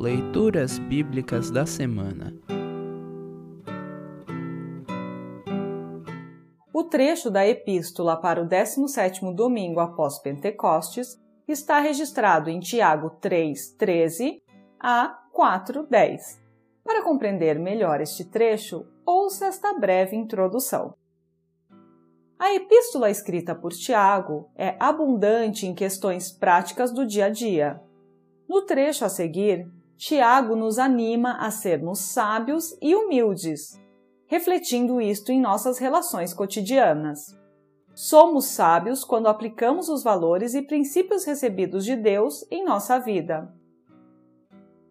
Leituras Bíblicas da Semana O trecho da Epístola para o 17º domingo após Pentecostes está registrado em Tiago 3, 13 a 4, 10. Para compreender melhor este trecho, ouça esta breve introdução. A epístola escrita por Tiago é abundante em questões práticas do dia a dia. No trecho a seguir, Tiago nos anima a sermos sábios e humildes, refletindo isto em nossas relações cotidianas. Somos sábios quando aplicamos os valores e princípios recebidos de Deus em nossa vida.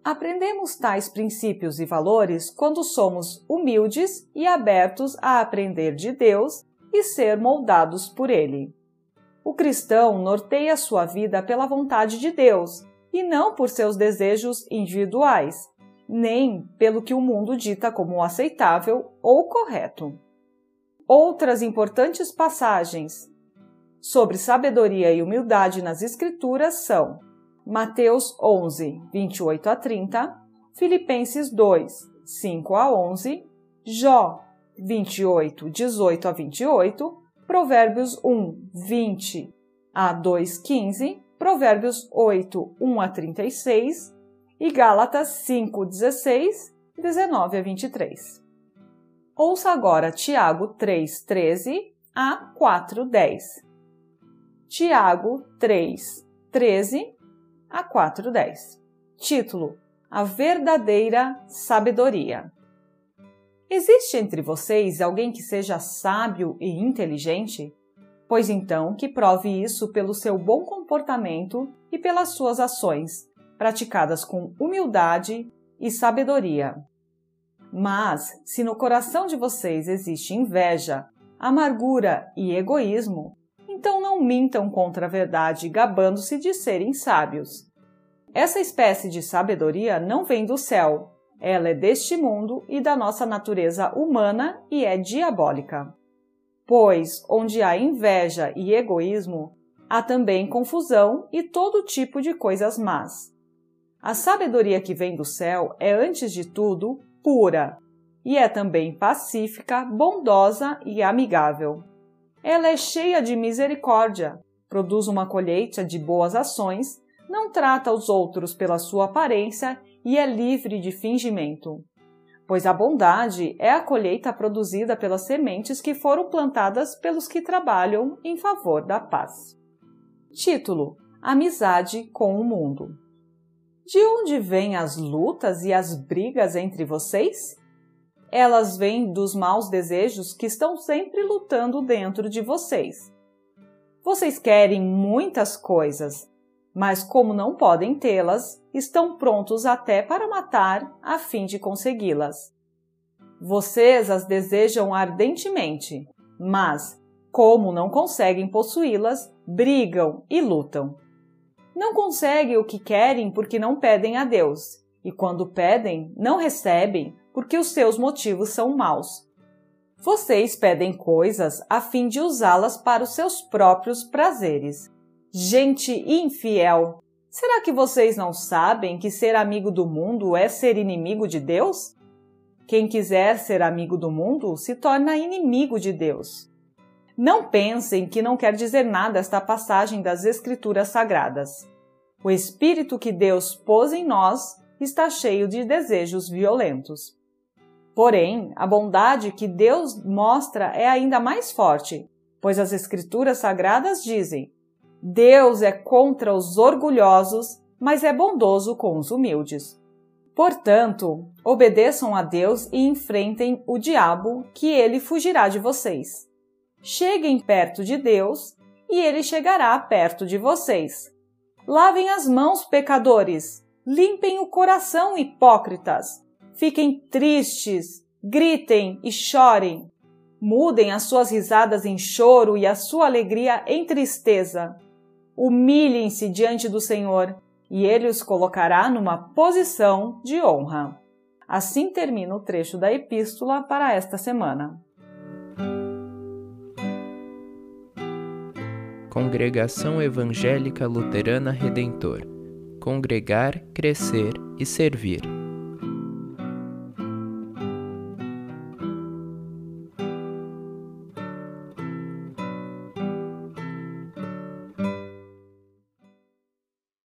Aprendemos tais princípios e valores quando somos humildes e abertos a aprender de Deus e ser moldados por Ele. O cristão norteia sua vida pela vontade de Deus e não por seus desejos individuais, nem pelo que o mundo dita como aceitável ou correto. Outras importantes passagens sobre sabedoria e humildade nas Escrituras são Mateus 11, 28 a 30, Filipenses 2, 5 a 11, Jó 28, 18 a 28, Provérbios 1, 20 a 2, 15, Provérbios 8, 1 a 36 e Gálatas 5, 16, 19 a 23. Ouça agora Tiago 3, 13 a 4, 10. Tiago 3, 13 a 4, 10. Título: A verdadeira sabedoria. Existe entre vocês alguém que seja sábio e inteligente? Pois então que prove isso pelo seu bom comportamento e pelas suas ações, praticadas com humildade e sabedoria. Mas, se no coração de vocês existe inveja, amargura e egoísmo, então não mintam contra a verdade gabando-se de serem sábios. Essa espécie de sabedoria não vem do céu, ela é deste mundo e da nossa natureza humana e é diabólica. Pois onde há inveja e egoísmo, há também confusão e todo tipo de coisas más. A sabedoria que vem do céu é, antes de tudo, pura e é também pacífica, bondosa e amigável. Ela é cheia de misericórdia, produz uma colheita de boas ações, não trata os outros pela sua aparência e é livre de fingimento. Pois a bondade é a colheita produzida pelas sementes que foram plantadas pelos que trabalham em favor da paz. Título: Amizade com o mundo. De onde vêm as lutas e as brigas entre vocês? Elas vêm dos maus desejos que estão sempre lutando dentro de vocês. Vocês querem muitas coisas, mas como não podem tê-las, estão prontos até para matar a fim de consegui-las. Vocês as desejam ardentemente, mas, como não conseguem possuí-las, brigam e lutam. Não conseguem o que querem porque não pedem a Deus, e quando pedem, não recebem porque os seus motivos são maus. Vocês pedem coisas a fim de usá-las para os seus próprios prazeres. Gente infiel! Será que vocês não sabem que ser amigo do mundo é ser inimigo de Deus? Quem quiser ser amigo do mundo se torna inimigo de Deus. Não pensem que não quer dizer nada esta passagem das Escrituras Sagradas. O espírito que Deus pôs em nós está cheio de desejos violentos. Porém, a bondade que Deus mostra é ainda mais forte, pois as Escrituras Sagradas dizem: Deus é contra os orgulhosos, mas é bondoso com os humildes. Portanto, obedeçam a Deus e enfrentem o diabo, que ele fugirá de vocês. Cheguem perto de Deus e ele chegará perto de vocês. Lavem as mãos, pecadores. Limpem o coração, hipócritas. Fiquem tristes, gritem e chorem. Mudem as suas risadas em choro e a sua alegria em tristeza humilhem-se diante do Senhor e ele os colocará numa posição de honra. Assim termina o trecho da epístola para esta semana. Congregação Evangélica Luterana Redentor congregar, crescer e servir.